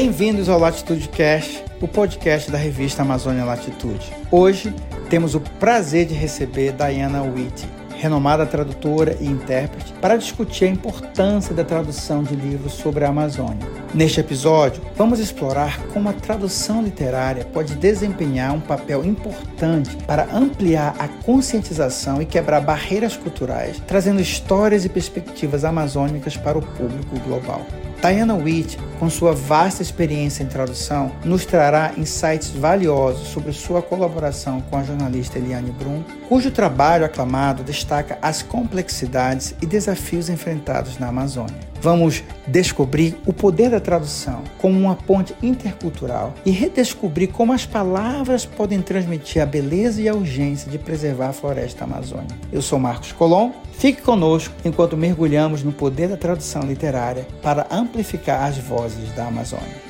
Bem-vindos ao Latitude Cast, o podcast da revista Amazônia Latitude. Hoje temos o prazer de receber Diana Witt, renomada tradutora e intérprete, para discutir a importância da tradução de livros sobre a Amazônia. Neste episódio, vamos explorar como a tradução literária pode desempenhar um papel importante para ampliar a conscientização e quebrar barreiras culturais, trazendo histórias e perspectivas amazônicas para o público global. Diana Witt, com sua vasta experiência em tradução, nos trará insights valiosos sobre sua colaboração com a jornalista Eliane Brum, cujo trabalho aclamado destaca as complexidades e desafios enfrentados na Amazônia. Vamos descobrir o poder da tradução como uma ponte intercultural e redescobrir como as palavras podem transmitir a beleza e a urgência de preservar a floresta amazônica. Eu sou Marcos Colom. Fique conosco enquanto mergulhamos no poder da tradução literária para amplificar as vozes da Amazônia.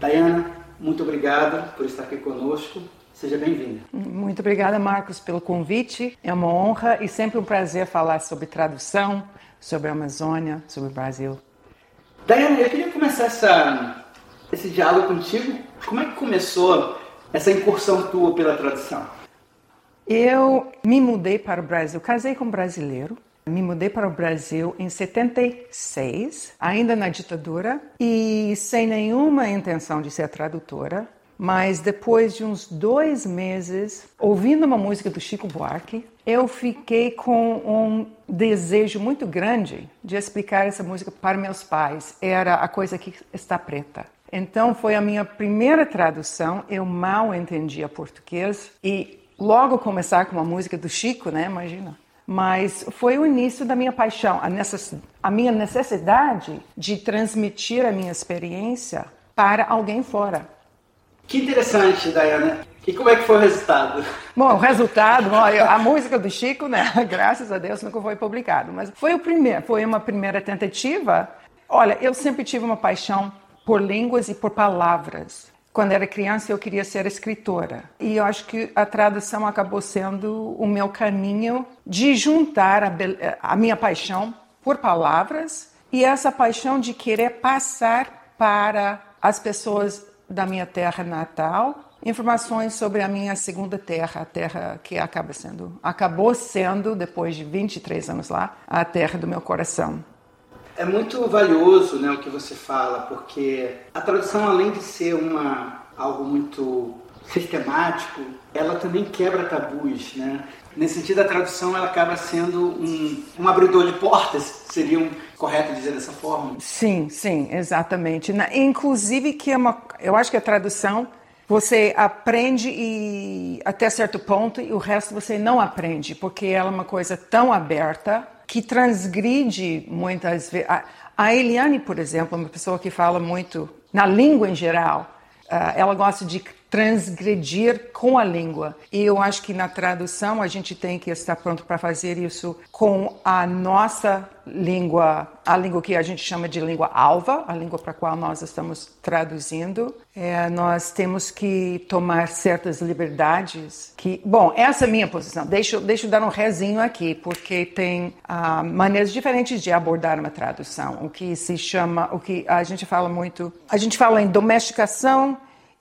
Diana, muito obrigado por estar aqui conosco. Seja bem-vinda. Muito obrigada, Marcos, pelo convite. É uma honra e sempre um prazer falar sobre tradução, sobre a Amazônia, sobre o Brasil. Diana, eu queria começar essa, esse diálogo contigo. Como é que começou essa incursão tua pela tradução? Eu me mudei para o Brasil, casei com um brasileiro. Me mudei para o Brasil em 76, ainda na ditadura, e sem nenhuma intenção de ser tradutora. Mas depois de uns dois meses, ouvindo uma música do Chico Buarque, eu fiquei com um desejo muito grande de explicar essa música para meus pais. Era a coisa que está preta. Então foi a minha primeira tradução. Eu mal entendia português e logo começar com uma música do Chico, né? Imagina. Mas foi o início da minha paixão, a, necess... a minha necessidade de transmitir a minha experiência para alguém fora. Que interessante, Dayana. E como é que foi o resultado? Bom, o resultado, a música do Chico, né? Graças a Deus nunca foi publicado, mas foi o primeiro, foi uma primeira tentativa. Olha, eu sempre tive uma paixão por línguas e por palavras. Quando era criança eu queria ser escritora e eu acho que a tradução acabou sendo o meu caminho de juntar a, a minha paixão por palavras e essa paixão de querer passar para as pessoas da minha terra natal, informações sobre a minha segunda terra, a terra que acaba sendo, acabou sendo depois de 23 anos lá, a terra do meu coração. É muito valioso, né, o que você fala, porque a tradução além de ser uma algo muito sistemático, ela também quebra tabus, né? Nesse sentido, a tradução ela acaba sendo um, um abridor de portas, seria um, correto dizer dessa forma? Sim, sim, exatamente. Inclusive que é uma, eu acho que a tradução você aprende e até certo ponto e o resto você não aprende, porque ela é uma coisa tão aberta que transgride muitas vezes. A Eliane, por exemplo, uma pessoa que fala muito na língua em geral. Ah, ela gosta de transgredir com a língua. E eu acho que na tradução a gente tem que estar pronto para fazer isso com a nossa língua, a língua que a gente chama de língua alva, a língua para a qual nós estamos traduzindo. É, nós temos que tomar certas liberdades. Que, bom, essa é a minha posição. Deixa, deixa eu dar um rezinho aqui, porque tem ah, maneiras diferentes de abordar uma tradução. O que se chama, o que a gente fala muito, a gente fala em domesticação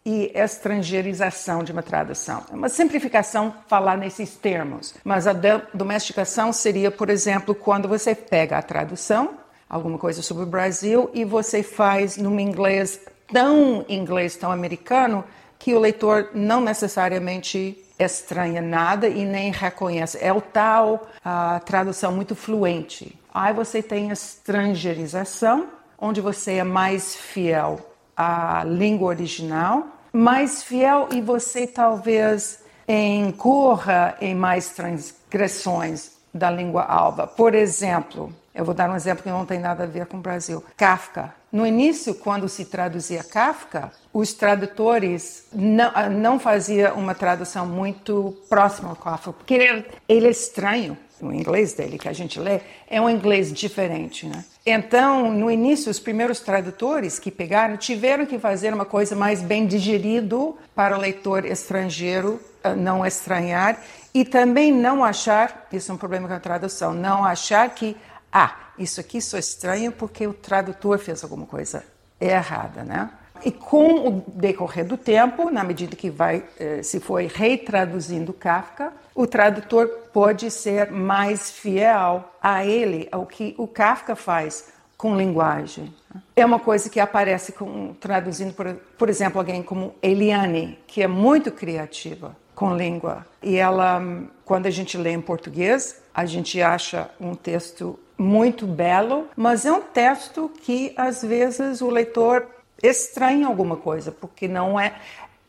e estrangeirização de uma tradução. É uma simplificação falar nesses termos, mas a domesticação seria, por exemplo, quando você pega a tradução, alguma coisa sobre o Brasil, e você faz num inglês tão inglês, tão americano, que o leitor não necessariamente estranha nada e nem reconhece. É o tal a tradução muito fluente. Aí você tem estrangeirização, onde você é mais fiel a língua original, mais fiel e você talvez incorra em mais transgressões da língua alva. Por exemplo, eu vou dar um exemplo que não tem nada a ver com o Brasil. Kafka. No início, quando se traduzia Kafka, os tradutores não, não faziam uma tradução muito próxima ao Kafka, porque ele é estranho. o inglês dele que a gente lê, é um inglês diferente, né? Então, no início, os primeiros tradutores que pegaram tiveram que fazer uma coisa mais bem digerido para o leitor estrangeiro eh, não estranhar e também não achar, isso é um problema com a tradução, não achar que, ah, isso aqui só estranho porque o tradutor fez alguma coisa errada, né? E com o decorrer do tempo, na medida que vai eh, se foi retraduzindo Kafka, o tradutor pode ser mais fiel a ele, ao que o Kafka faz com linguagem. É uma coisa que aparece com, traduzindo, por, por exemplo, alguém como Eliane, que é muito criativa com língua. E ela, quando a gente lê em português, a gente acha um texto muito belo, mas é um texto que às vezes o leitor estranha alguma coisa, porque não é.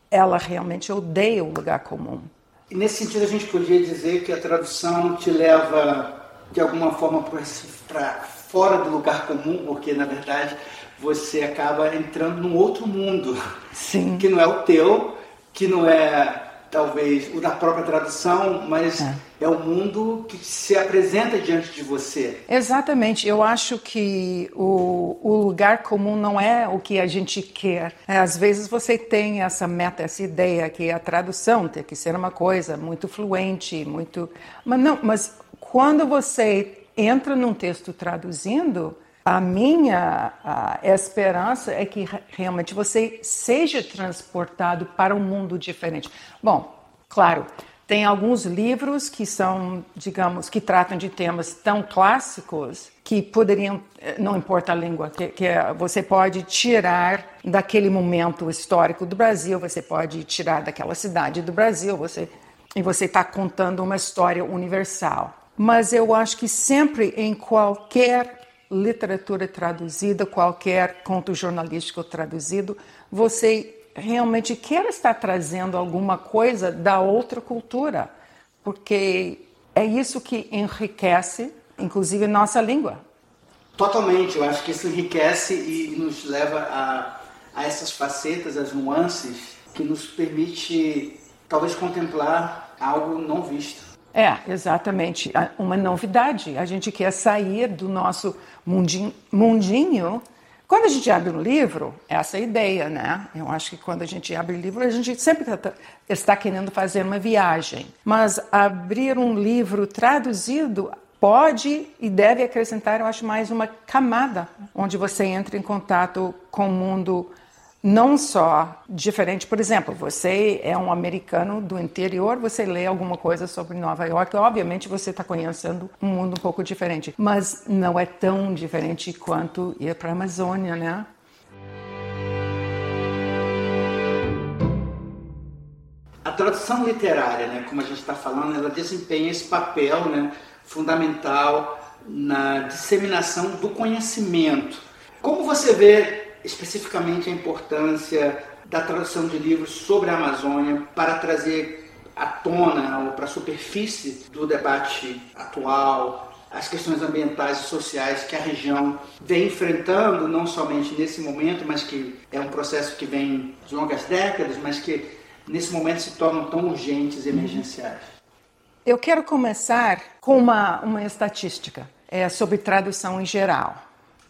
Ela realmente odeia o lugar comum. E nesse sentido, a gente podia dizer que a tradução te leva, de alguma forma, para fora do lugar comum, porque, na verdade, você acaba entrando num outro mundo. Sim. Que não é o teu, que não é talvez o da própria tradução, mas é. é o mundo que se apresenta diante de você. Exatamente. Eu acho que o, o lugar comum não é o que a gente quer. É, às vezes você tem essa meta, essa ideia que a tradução tem que ser uma coisa muito fluente, muito. Mas não. Mas quando você entra num texto traduzindo, a minha a esperança é que realmente você seja transportado para um mundo diferente. Bom, claro, tem alguns livros que são, digamos, que tratam de temas tão clássicos que poderiam, eh, não importa a língua, que, que você pode tirar daquele momento histórico do Brasil, você pode tirar daquela cidade do Brasil, você e você está contando uma história universal. Mas eu acho que sempre em qualquer literatura traduzida, qualquer conto jornalístico traduzido, você realmente quer estar trazendo alguma coisa da outra cultura, porque é isso que enriquece, inclusive, nossa língua. Totalmente, eu acho que isso enriquece e nos leva a, a essas facetas, as nuances que nos permite talvez contemplar algo não visto. É, exatamente. Uma novidade. A gente quer sair do nosso mundinho. mundinho. Quando a gente abre um livro, essa é a ideia, né? Eu acho que quando a gente abre livro, a gente sempre tá, está querendo fazer uma viagem. Mas abrir um livro traduzido pode e deve acrescentar, eu acho, mais uma camada, onde você entra em contato com o mundo não só diferente, por exemplo, você é um americano do interior, você lê alguma coisa sobre Nova York, obviamente você está conhecendo um mundo um pouco diferente, mas não é tão diferente quanto ir para a Amazônia, né? A tradução literária, né, como a gente está falando, ela desempenha esse papel né, fundamental na disseminação do conhecimento. Como você vê especificamente a importância da tradução de livros sobre a Amazônia para trazer à tona ou para a superfície do debate atual as questões ambientais e sociais que a região vem enfrentando, não somente nesse momento, mas que é um processo que vem de longas décadas, mas que nesse momento se tornam tão urgentes e emergenciais. Eu quero começar com uma, uma estatística é, sobre tradução em geral.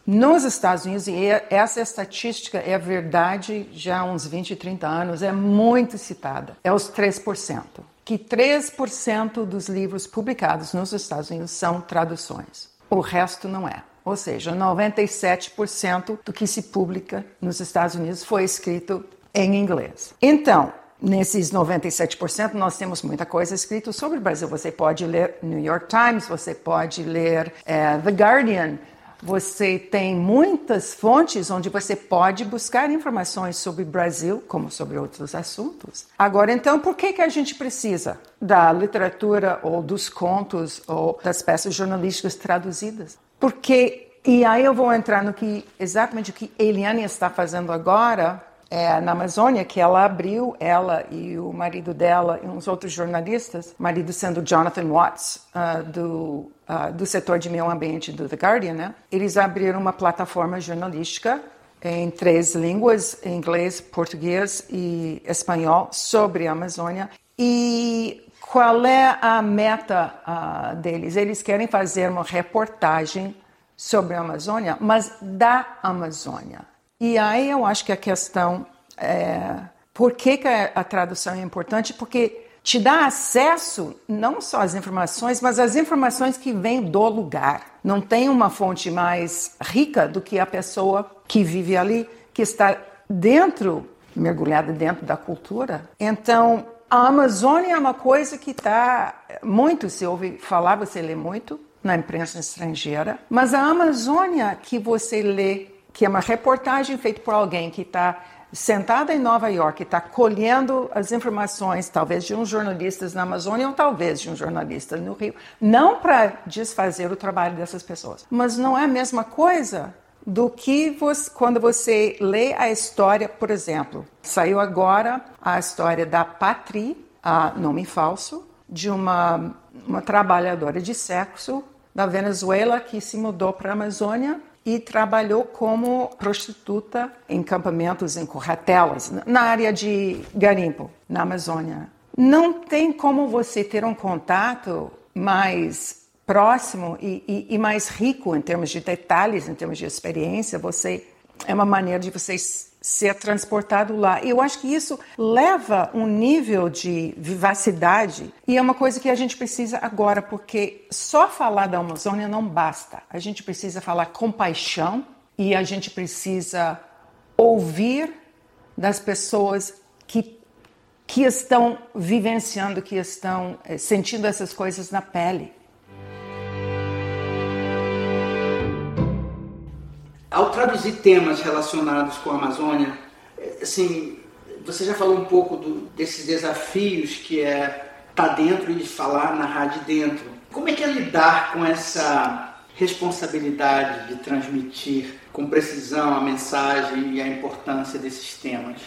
Nos Estados Unidos, e é, essa estatística é verdade já há uns 20, 30 anos, é muito citada, é os 3%. Que 3% dos livros publicados nos Estados Unidos são traduções. O resto não é. Ou seja, 97% do que se publica nos Estados Unidos foi escrito em inglês. Então, nesses 97%, nós temos muita coisa escrita sobre o Brasil. Você pode ler New York Times, você pode ler uh, The Guardian, você tem muitas fontes onde você pode buscar informações sobre o Brasil, como sobre outros assuntos. Agora, então, por que, que a gente precisa da literatura ou dos contos ou das peças jornalísticas traduzidas? Porque, e aí eu vou entrar no que exatamente o que Eliane está fazendo agora é, na Amazônia, que ela abriu, ela e o marido dela e uns outros jornalistas, marido sendo Jonathan Watts, uh, do, uh, do setor de meio ambiente do The Guardian, né? eles abriram uma plataforma jornalística em três línguas, inglês, português e espanhol, sobre a Amazônia. E qual é a meta uh, deles? Eles querem fazer uma reportagem sobre a Amazônia, mas da Amazônia. E aí eu acho que a questão é por que, que a tradução é importante? Porque te dá acesso não só às informações, mas às informações que vêm do lugar. Não tem uma fonte mais rica do que a pessoa que vive ali, que está dentro, mergulhada dentro da cultura. Então, a Amazônia é uma coisa que está muito, se ouve falar, você lê muito na imprensa estrangeira, mas a Amazônia que você lê, que é uma reportagem feita por alguém que está sentada em Nova York, está colhendo as informações, talvez de um jornalista na Amazônia ou talvez de um jornalista no Rio, não para desfazer o trabalho dessas pessoas, mas não é a mesma coisa do que você, quando você lê a história, por exemplo, saiu agora a história da Patri, nome falso, de uma, uma trabalhadora de sexo da Venezuela que se mudou para a Amazônia e trabalhou como prostituta em campamentos, em corretelas, na área de garimpo, na Amazônia. Não tem como você ter um contato mais próximo e, e, e mais rico em termos de detalhes, em termos de experiência. Você é uma maneira de vocês ser transportado lá. Eu acho que isso leva um nível de vivacidade e é uma coisa que a gente precisa agora, porque só falar da Amazônia não basta. A gente precisa falar com paixão e a gente precisa ouvir das pessoas que, que estão vivenciando, que estão eh, sentindo essas coisas na pele. Ao traduzir temas relacionados com a Amazônia, assim, você já falou um pouco do, desses desafios que é estar tá dentro e falar, narrar de dentro. Como é que é lidar com essa responsabilidade de transmitir com precisão a mensagem e a importância desses temas?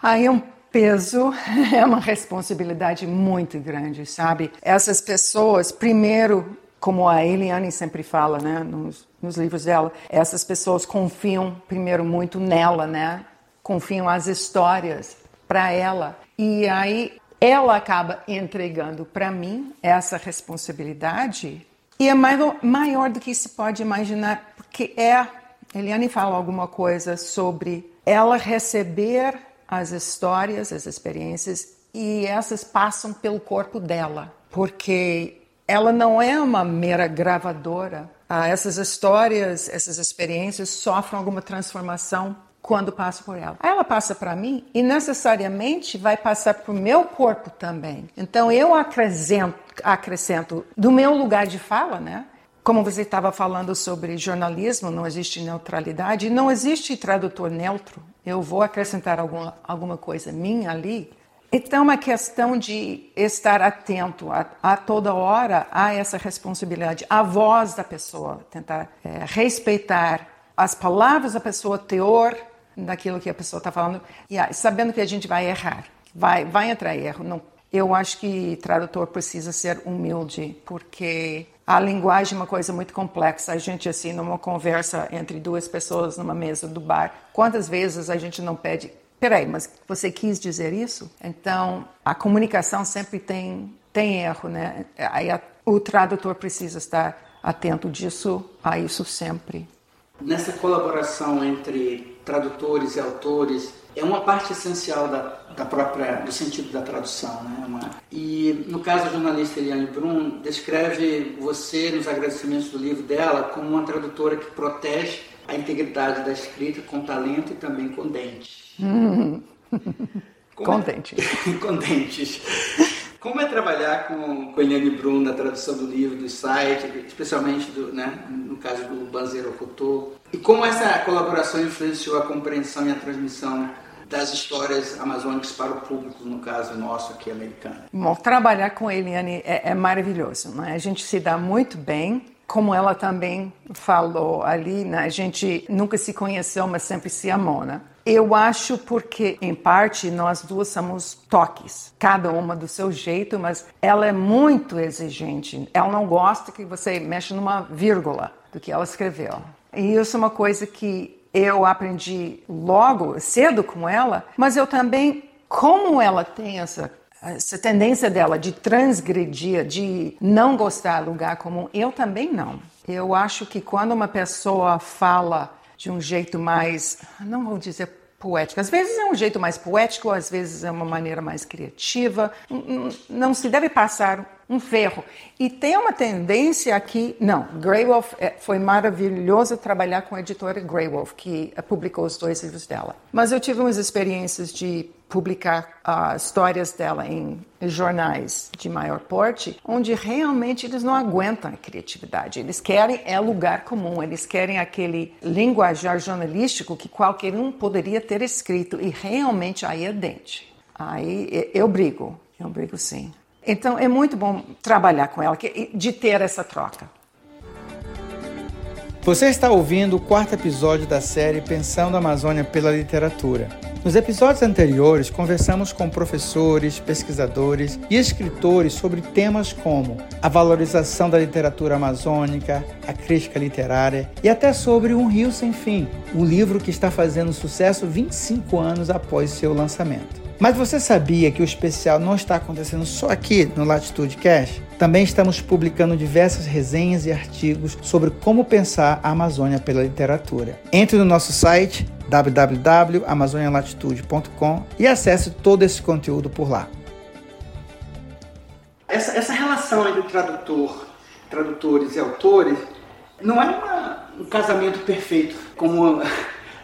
Aí é um peso, é uma responsabilidade muito grande, sabe? Essas pessoas, primeiro, como a Eliane sempre fala, né, nos, nos livros dela, essas pessoas confiam primeiro muito nela, né? Confiam as histórias para ela. E aí ela acaba entregando para mim essa responsabilidade e é maior, maior do que se pode imaginar, porque é. Eliane fala alguma coisa sobre ela receber as histórias, as experiências, e essas passam pelo corpo dela, porque ela não é uma mera gravadora. Ah, essas histórias, essas experiências sofrem alguma transformação quando passam por ela. Ela passa para mim e necessariamente vai passar para o meu corpo também. Então eu acrescento, acrescento do meu lugar de fala, né? Como você estava falando sobre jornalismo, não existe neutralidade, não existe tradutor neutro. Eu vou acrescentar alguma, alguma coisa minha ali então, é uma questão de estar atento a, a, toda hora a essa responsabilidade, a voz da pessoa, tentar é, respeitar as palavras da pessoa, o teor daquilo que a pessoa está falando, e sabendo que a gente vai errar, vai, vai entrar erro. Não, eu acho que tradutor precisa ser humilde, porque a linguagem é uma coisa muito complexa. A gente, assim, numa conversa entre duas pessoas numa mesa do bar, quantas vezes a gente não pede peraí, mas você quis dizer isso? Então, a comunicação sempre tem, tem erro, né? Aí a, o tradutor precisa estar atento disso, a isso sempre. Nessa colaboração entre tradutores e autores, é uma parte essencial da, da própria, do sentido da tradução. Né? Uma, e no caso da jornalista Eliane Brum, descreve você, nos agradecimentos do livro dela, como uma tradutora que protege a integridade da escrita com talento e também com dentes. Hum. com é... dentes. Como é trabalhar com, com Eliane Brum na tradução do livro, do site, especialmente do, né, no caso do Banzeiro Couture? E como essa colaboração influenciou a compreensão e a transmissão das histórias amazônicas para o público, no caso nosso aqui americano? Bom, trabalhar com Eliane é, é maravilhoso. Né? A gente se dá muito bem como ela também falou ali, né? a gente nunca se conheceu, mas sempre se amou, né? Eu acho porque, em parte, nós duas somos toques, cada uma do seu jeito, mas ela é muito exigente. Ela não gosta que você mexa numa vírgula do que ela escreveu. E isso é uma coisa que eu aprendi logo, cedo com ela, mas eu também, como ela tem essa essa tendência dela de transgredir, de não gostar do lugar comum, eu também não. Eu acho que quando uma pessoa fala de um jeito mais, não vou dizer poético. Às vezes é um jeito mais poético, às vezes é uma maneira mais criativa. Não se deve passar um ferro. E tem uma tendência aqui, não, Grey Wolf é, foi maravilhoso trabalhar com a editora Grey Wolf, que publicou os dois livros dela. Mas eu tive umas experiências de publicar uh, histórias dela em jornais de maior porte, onde realmente eles não aguentam a criatividade. Eles querem é lugar comum, eles querem aquele linguajar jornalístico que qualquer um poderia ter escrito e realmente aí é dente. Aí eu brigo, eu brigo sim. Então é muito bom trabalhar com ela, de ter essa troca. Você está ouvindo o quarto episódio da série Pensando a Amazônia pela Literatura. Nos episódios anteriores, conversamos com professores, pesquisadores e escritores sobre temas como a valorização da literatura amazônica, a crítica literária e até sobre Um Rio Sem Fim, um livro que está fazendo sucesso 25 anos após seu lançamento. Mas você sabia que o especial não está acontecendo só aqui no Latitude Cash? Também estamos publicando diversas resenhas e artigos sobre como pensar a Amazônia pela literatura. Entre no nosso site www.amazonialatitude.com e acesse todo esse conteúdo por lá. Essa, essa relação entre tradutor, tradutores e autores não é uma, um casamento perfeito, como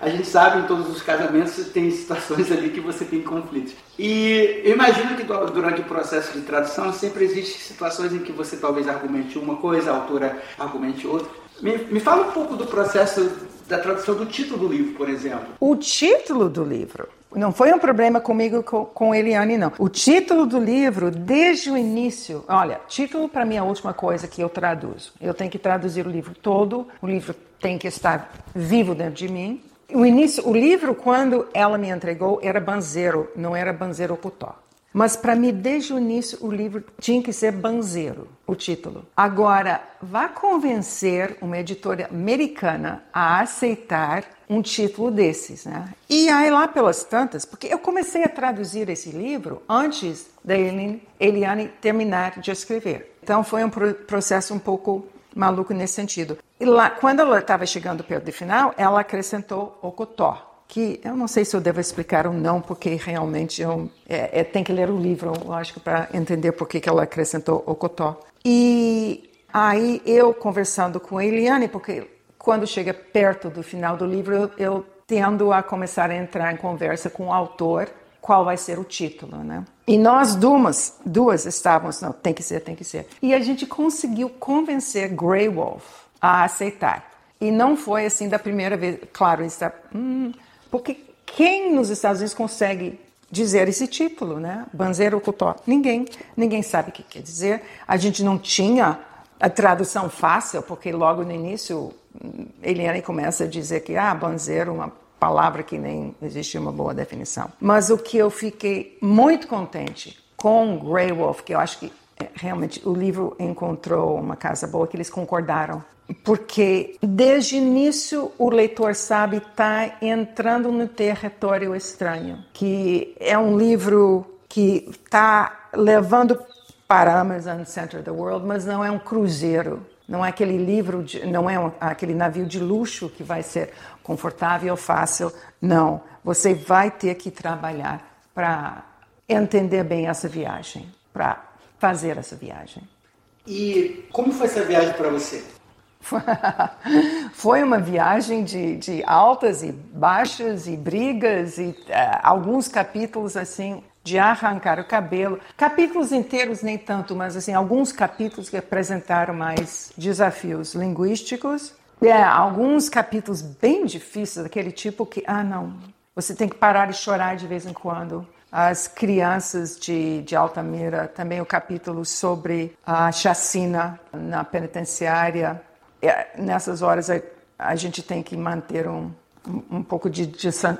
a gente sabe em todos os casamentos tem situações ali que você tem conflitos. E eu imagino que durante o processo de tradução sempre existem situações em que você talvez argumente uma coisa, a autora argumente outra. Me, me fala um pouco do processo da tradução do título do livro, por exemplo. O título do livro não foi um problema comigo com, com Eliane, não. O título do livro, desde o início, olha, título para mim é a última coisa que eu traduzo. Eu tenho que traduzir o livro todo, o livro tem que estar vivo dentro de mim. O início, o livro, quando ela me entregou, era Banzeiro, não era Banzeiro Ocutó. Mas para mim, desde o início, o livro tinha que ser Banzeiro, o título. Agora, vá convencer uma editora americana a aceitar um título desses, né? E aí lá pelas tantas, porque eu comecei a traduzir esse livro antes da Eliane terminar de escrever. Então foi um processo um pouco maluco nesse sentido. E lá, quando ela estava chegando perto do final, ela acrescentou o cotó, que eu não sei se eu devo explicar ou não, porque realmente eu, é, é, tem que ler o livro, lógico, para entender por que, que ela acrescentou o cotó. E aí eu conversando com a Eliane, porque quando chega perto do final do livro, eu, eu tendo a começar a entrar em conversa com o autor qual vai ser o título, né? E nós duas, duas estávamos, não, tem que ser, tem que ser. E a gente conseguiu convencer Grey Wolf a aceitar. E não foi assim da primeira vez. Claro, está, hum, porque quem nos Estados Unidos consegue dizer esse título, né? Banzeiro Cutó? Ninguém, ninguém sabe o que quer dizer. A gente não tinha a tradução fácil, porque logo no início hum, Eliane começa a dizer que ah, banzeiro, uma palavra que nem existe uma boa definição. Mas o que eu fiquei muito contente com Grey Wolf, que eu acho que é, realmente o livro encontrou uma casa boa, que eles concordaram. Porque desde o início o leitor sabe está entrando no território estranho, que é um livro que está levando para Amazon Center of the World, mas não é um cruzeiro não é aquele livro, de, não é um, aquele navio de luxo que vai ser confortável, fácil. Não. Você vai ter que trabalhar para entender bem essa viagem, para fazer essa viagem. E como foi essa viagem para você? foi uma viagem de, de, altas e baixas e brigas e uh, alguns capítulos assim de arrancar o cabelo. Capítulos inteiros nem tanto, mas assim alguns capítulos que apresentaram mais desafios linguísticos. É, alguns capítulos bem difíceis, daquele tipo que, ah, não, você tem que parar e chorar de vez em quando. As crianças de, de Altamira, também o capítulo sobre a chacina na penitenciária. É, nessas horas a, a gente tem que manter um, um, pouco de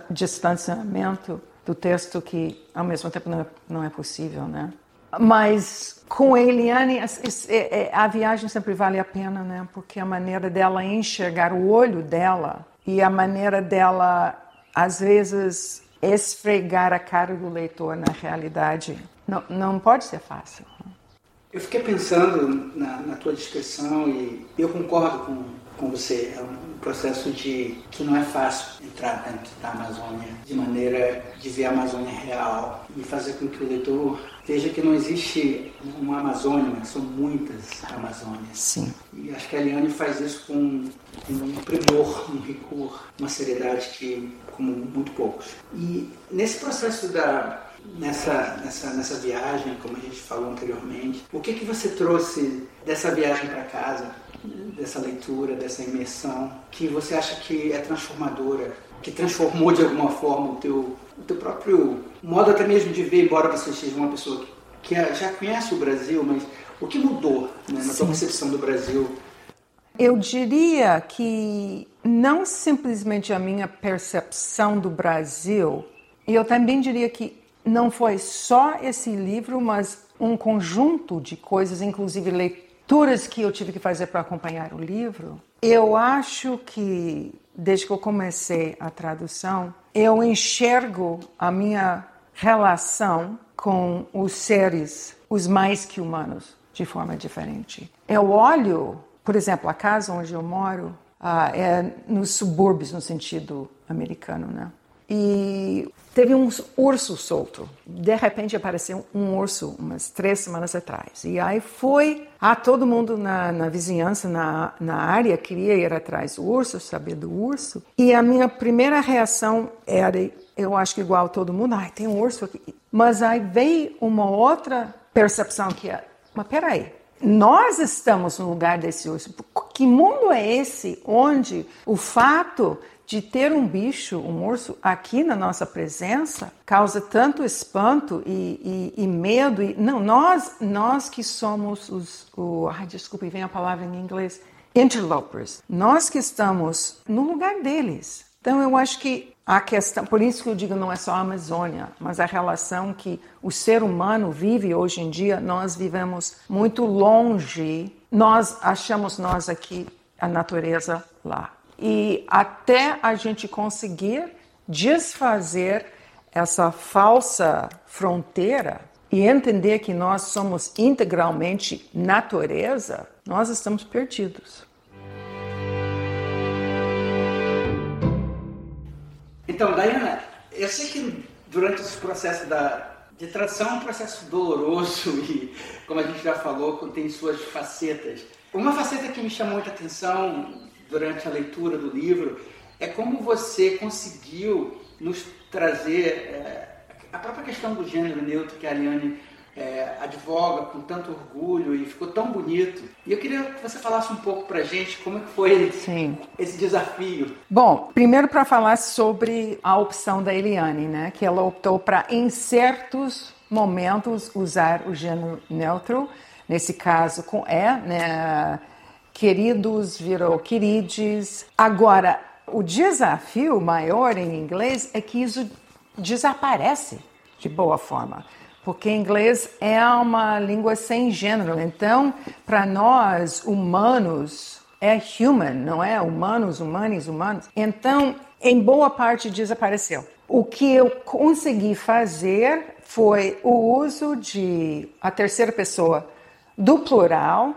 distanciamento do texto que ao mesmo tempo não é, não é possível, né? Mas com a Eliane, é, a viagem sempre vale a pena, né? Porque a maneira dela enxergar o olho dela e a maneira dela, às vezes, esfregar a cara do leitor na realidade. Não, não pode ser fácil. Eu fiquei pensando na, na tua descrição e eu concordo com, com você. É um processo de que não é fácil entrar dentro da Amazônia de maneira de ver a Amazônia real e fazer com que o leitor veja que não existe uma Amazônia, mas são muitas Amazônias. Sim. E acho que a Eliane faz isso com um primor, um rigor, uma seriedade que como muito poucos. E nesse processo da nessa, nessa, nessa viagem, como a gente falou anteriormente. O que, que você trouxe dessa viagem para casa, dessa leitura, dessa imersão, que você acha que é transformadora, que transformou de alguma forma o teu, o teu próprio modo até mesmo de ver, embora você seja uma pessoa que, que já conhece o Brasil, mas o que mudou né, na tua percepção do Brasil? Eu diria que não simplesmente a minha percepção do Brasil, e eu também diria que não foi só esse livro, mas um conjunto de coisas, inclusive leituras que eu tive que fazer para acompanhar o livro. Eu acho que, desde que eu comecei a tradução, eu enxergo a minha relação com os seres, os mais que humanos, de forma diferente. Eu olho, por exemplo, a casa onde eu moro uh, é nos subúrbios, no sentido americano, né? E Teve um urso solto. De repente apareceu um urso umas três semanas atrás. E aí foi. Ah, todo mundo na, na vizinhança, na, na área, queria ir atrás do urso, saber do urso. E a minha primeira reação era, eu acho que igual todo mundo, ai, tem um urso aqui. Mas aí veio uma outra percepção que é, mas peraí, nós estamos no lugar desse urso. Que mundo é esse onde o fato de ter um bicho, um urso, aqui na nossa presença causa tanto espanto e, e, e medo. E, não, nós, nós que somos os. O, ai, desculpe, vem a palavra em inglês. Interlopers. Nós que estamos no lugar deles. Então, eu acho que a questão, por isso que eu digo não é só a Amazônia, mas a relação que o ser humano vive hoje em dia, nós vivemos muito longe, nós achamos nós aqui, a natureza lá. E até a gente conseguir desfazer essa falsa fronteira e entender que nós somos integralmente natureza, nós estamos perdidos. Então, Diana, eu sei que durante esse processo da, de tradução é um processo doloroso e, como a gente já falou, tem suas facetas. Uma faceta que me chamou muita atenção durante a leitura do livro é como você conseguiu nos trazer é, a própria questão do gênero neutro que a Aliane é, advoga com tanto orgulho e ficou tão bonito. E eu queria que você falasse um pouco para gente como é foi Sim. esse desafio. Bom, primeiro para falar sobre a opção da Eliane, né, que ela optou para em certos momentos usar o gênero neutro, nesse caso com é, né, queridos virou querides. Agora, o desafio maior em inglês é que isso desaparece de boa forma porque inglês é uma língua sem gênero. Então, para nós humanos, é human, não é? Humanos, humanos, humanos. Então, em boa parte desapareceu. O que eu consegui fazer foi o uso de a terceira pessoa do plural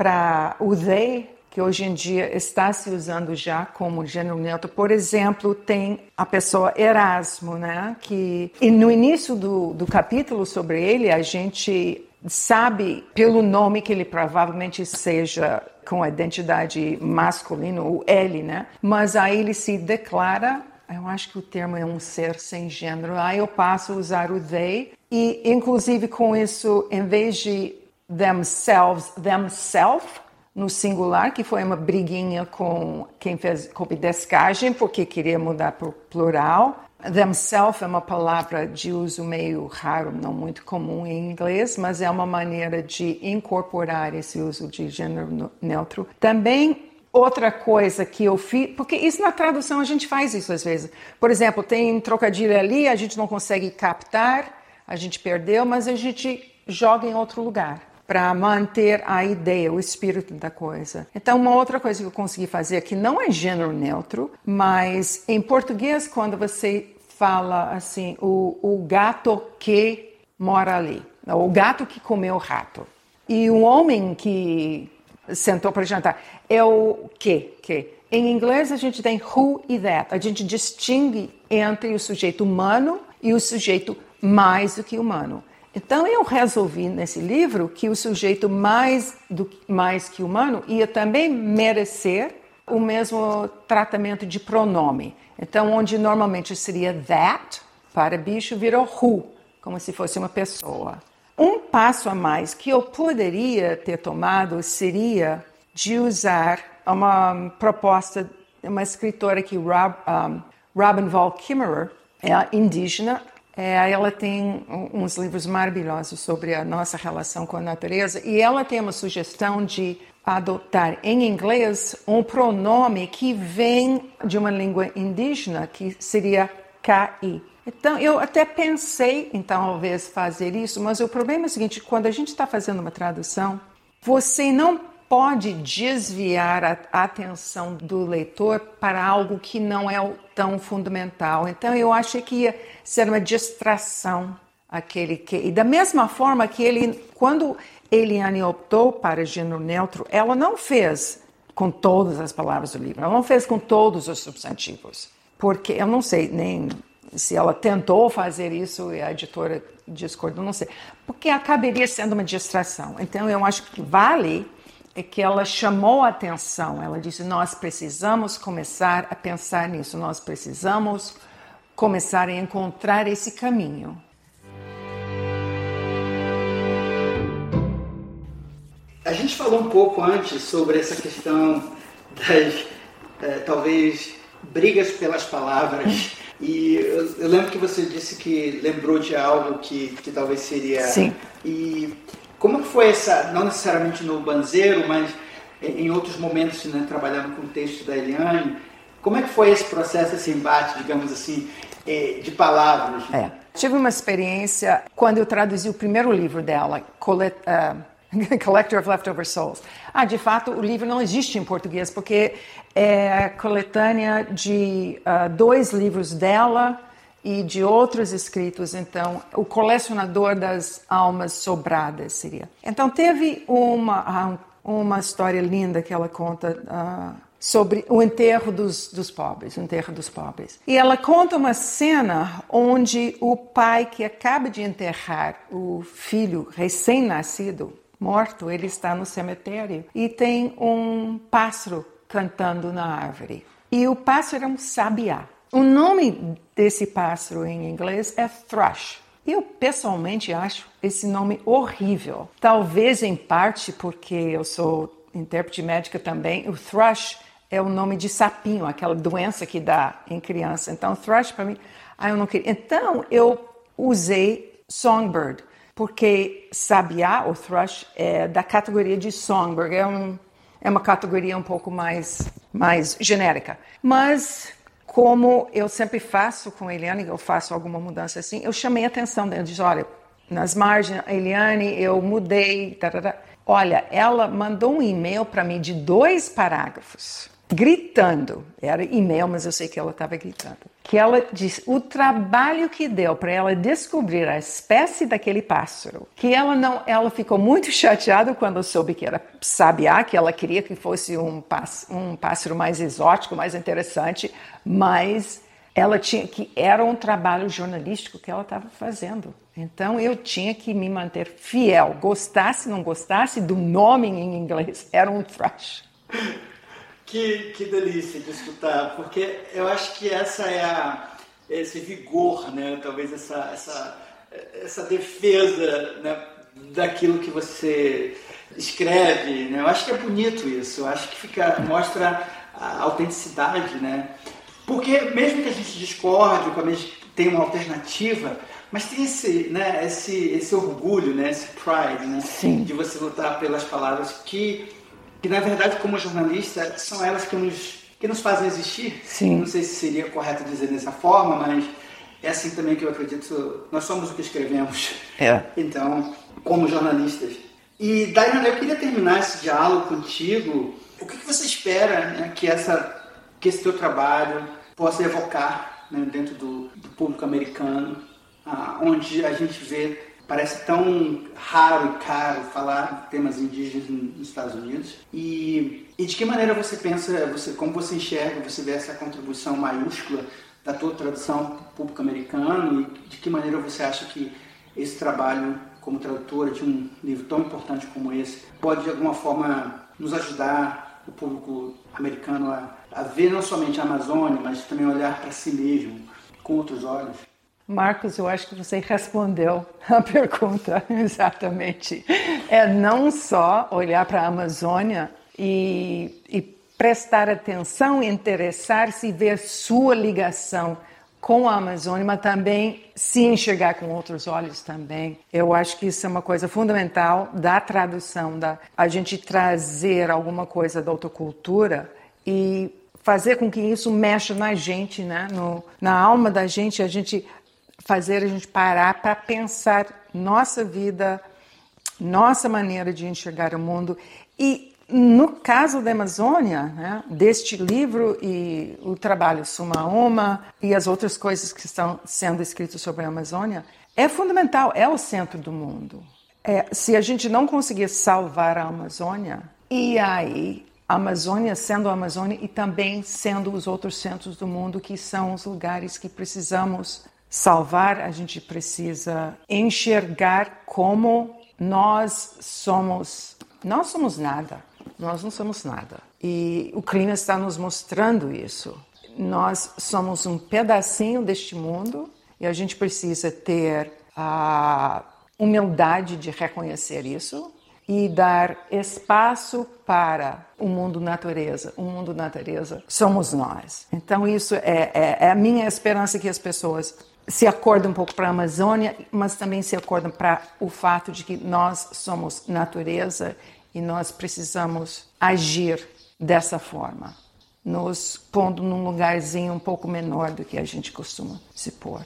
para o they que hoje em dia está se usando já como gênero neutro. Por exemplo, tem a pessoa Erasmo, né? Que e no início do, do capítulo sobre ele, a gente sabe pelo nome que ele provavelmente seja com a identidade masculina, o L, né? Mas aí ele se declara, eu acho que o termo é um ser sem gênero. Aí eu passo a usar o they e inclusive com isso, em vez de themselves, themself, no singular, que foi uma briguinha com quem fez copy descagem, porque queria mudar para o plural. Themself é uma palavra de uso meio raro, não muito comum em inglês, mas é uma maneira de incorporar esse uso de gênero neutro. Também outra coisa que eu fiz, porque isso na tradução a gente faz isso às vezes. Por exemplo, tem trocadilho ali, a gente não consegue captar, a gente perdeu, mas a gente joga em outro lugar para manter a ideia, o espírito da coisa. Então, uma outra coisa que eu consegui fazer que não é gênero neutro, mas em português, quando você fala assim: o, o gato que mora ali, o gato que comeu o rato. E o homem que sentou para jantar é o que? que? Em inglês a gente tem who e that. A gente distingue entre o sujeito humano e o sujeito mais do que humano. Então eu resolvi nesse livro que o sujeito mais do mais que humano ia também merecer o mesmo tratamento de pronome. Então onde normalmente seria that para bicho virou who, como se fosse uma pessoa. Um passo a mais que eu poderia ter tomado seria de usar uma proposta de uma escritora que Rob, um, Robin Wall Kimmerer, é indígena. É, ela tem uns livros maravilhosos sobre a nossa relação com a natureza e ela tem uma sugestão de adotar em inglês um pronome que vem de uma língua indígena que seria KI. Então, eu até pensei em talvez fazer isso, mas o problema é o seguinte: quando a gente está fazendo uma tradução, você não pode desviar a atenção do leitor para algo que não é tão fundamental. Então, eu achei que ia ser uma distração aquele que. E da mesma forma que ele, quando Eliane optou para gênero neutro, ela não fez com todas as palavras do livro, ela não fez com todos os substantivos, porque eu não sei nem se ela tentou fazer isso e a editora discordou, não sei. Porque acabaria sendo uma distração. Então, eu acho que vale é que ela chamou a atenção. Ela disse: Nós precisamos começar a pensar nisso, nós precisamos começar a encontrar esse caminho. A gente falou um pouco antes sobre essa questão das, é, talvez, brigas pelas palavras e eu, eu, lembro que você disse que lembrou de algo que, que talvez seria. Sim. E como foi essa, não necessariamente no Banzeiro, mas em outros momentos, né, trabalhando com o texto da Eliane, como é que foi esse processo, esse embate, digamos assim, eh, de palavras? É. Tive uma experiência quando eu traduzi o primeiro livro dela, Colette, uh, Collector of Leftover Souls. Ah, de fato, o livro não existe em português, porque é coletânea de uh, dois livros dela e de outros escritos. Então, o colecionador das almas sobradas seria. Então, teve uma, uma história linda que ela conta. Uh, sobre o enterro dos, dos pobres, o enterro dos pobres. E ela conta uma cena onde o pai que acaba de enterrar o filho recém-nascido morto, ele está no cemitério e tem um pássaro cantando na árvore. E o pássaro é um sabiá. O nome desse pássaro em inglês é thrush. Eu pessoalmente acho esse nome horrível. Talvez em parte porque eu sou intérprete médica também. O thrush é o nome de sapinho, aquela doença que dá em criança. Então, thrush para mim, ah, eu não queria. Então, eu usei songbird porque sabiá, ou thrush, é da categoria de songbird, é, um, é uma categoria um pouco mais, mais genérica. Mas, como eu sempre faço com a Eliane, eu faço alguma mudança assim, eu chamei a atenção dela, disse, olha, nas margens, Eliane, eu mudei, tarará. olha, ela mandou um e-mail para mim de dois parágrafos, gritando, era e-mail, mas eu sei que ela estava gritando, que ela diz o trabalho que deu para ela descobrir a espécie daquele pássaro, que ela não, ela ficou muito chateada quando soube que era sabiá, que ela queria que fosse um, um pássaro mais exótico, mais interessante, mas ela tinha que era um trabalho jornalístico que ela estava fazendo. Então eu tinha que me manter fiel, gostasse não gostasse do nome em inglês, era um thrush. Que, que delícia de escutar, porque eu acho que essa é a, esse vigor, né? talvez essa, essa, essa defesa né? daquilo que você escreve. Né? Eu acho que é bonito isso, eu acho que fica, mostra a autenticidade, né? Porque mesmo que a gente discorde, ou que tenha uma alternativa, mas tem esse, né, esse, esse orgulho, né, esse pride, né, Sim. de você lutar pelas palavras que que na verdade, como jornalista, são elas que nos, que nos fazem existir. Sim. Não sei se seria correto dizer dessa forma, mas é assim também que eu acredito. Nós somos o que escrevemos. É. Então, como jornalistas. E, Diana, eu queria terminar esse diálogo contigo. O que, que você espera né, que, essa, que esse teu trabalho possa evocar né, dentro do, do, público americano, ah, onde a gente vê, parece tão raro e caro falar temas indígenas nos Estados Unidos. E, e de que maneira você pensa, você, como você enxerga, você vê essa contribuição maiúscula da tua tradução público americano e de que maneira você acha que esse trabalho como tradutora de um livro tão importante como esse pode de alguma forma nos ajudar o público americano a, a ver não somente a Amazônia, mas também olhar para si mesmo com outros olhos? Marcos, eu acho que você respondeu a pergunta exatamente. É não só olhar para a Amazônia e, e prestar atenção, interessar-se e ver sua ligação com a Amazônia, mas também se enxergar com outros olhos também. Eu acho que isso é uma coisa fundamental da tradução, da a gente trazer alguma coisa da outra cultura e fazer com que isso mexa na gente, né? No, na alma da gente, a gente fazer a gente parar para pensar nossa vida, nossa maneira de enxergar o mundo e no caso da Amazônia, né, deste livro e o trabalho Suma Uma e as outras coisas que estão sendo escritas sobre a Amazônia, é fundamental, é o centro do mundo. É, se a gente não conseguir salvar a Amazônia, e aí a Amazônia sendo a Amazônia e também sendo os outros centros do mundo que são os lugares que precisamos salvar, a gente precisa enxergar como nós somos, nós somos nada. Nós não somos nada. E o clima está nos mostrando isso. Nós somos um pedacinho deste mundo e a gente precisa ter a humildade de reconhecer isso e dar espaço para o mundo natureza. O mundo natureza somos nós. Então isso é, é, é a minha esperança que as pessoas se acordem um pouco para a Amazônia, mas também se acordem para o fato de que nós somos natureza e nós precisamos agir dessa forma, nos pondo num lugarzinho um pouco menor do que a gente costuma se pôr.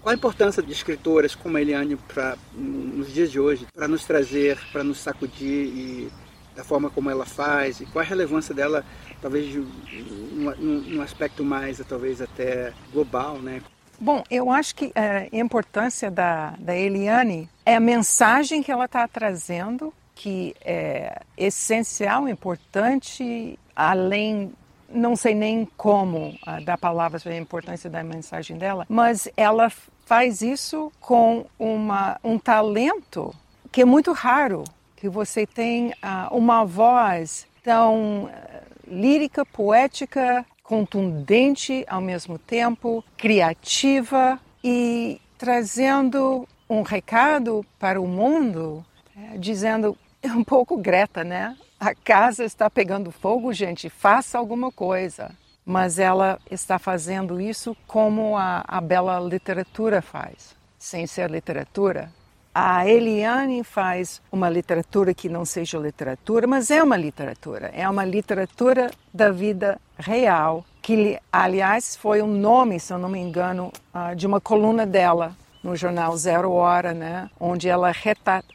Qual a importância de escritoras como a Eliane pra, nos dias de hoje para nos trazer, para nos sacudir e da forma como ela faz e qual a relevância dela talvez num, aspecto mais talvez até global, né? Bom, eu acho que é, a importância da, da Eliane é a mensagem que ela está trazendo, que é essencial, importante, além não sei nem como uh, dar palavras para a importância da mensagem dela, mas ela faz isso com uma, um talento que é muito raro, que você tem uh, uma voz tão uh, lírica, poética, contundente ao mesmo tempo, criativa e trazendo um recado para o mundo, é, dizendo é um pouco Greta, né? A casa está pegando fogo, gente, faça alguma coisa. Mas ela está fazendo isso como a, a bela literatura faz, sem ser literatura, a Eliane faz uma literatura que não seja literatura, mas é uma literatura. É uma literatura da vida real, que, aliás, foi um nome, se eu não me engano, ah, de uma coluna dela no jornal Zero Hora, né? onde ela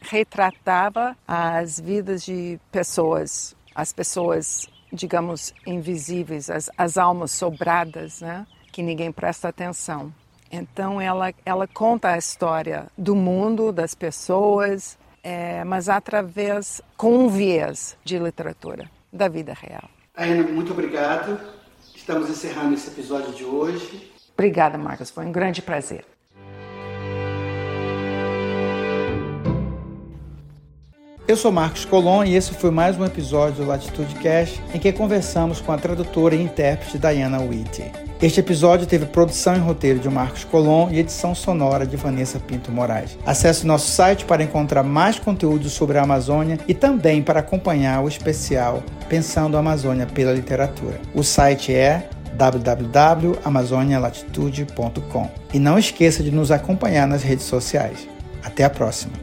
retratava as vidas de pessoas, as pessoas, digamos, invisíveis, as, as almas sobradas, né? que ninguém presta atenção. Então ela, ela conta a história do mundo, das pessoas, é, mas através, com um viés de literatura, da vida real. Ana, muito obrigado. Estamos encerrando esse episódio de hoje. Obrigada, Marcos. Foi um grande prazer. Eu sou Marcos Colon e esse foi mais um episódio do Latitude Cash em que conversamos com a tradutora e intérprete Diana Whitty. Este episódio teve produção e roteiro de Marcos Colom e edição sonora de Vanessa Pinto Moraes. Acesse nosso site para encontrar mais conteúdo sobre a Amazônia e também para acompanhar o especial Pensando a Amazônia pela Literatura. O site é www.amazonialatitude.com. E não esqueça de nos acompanhar nas redes sociais. Até a próxima!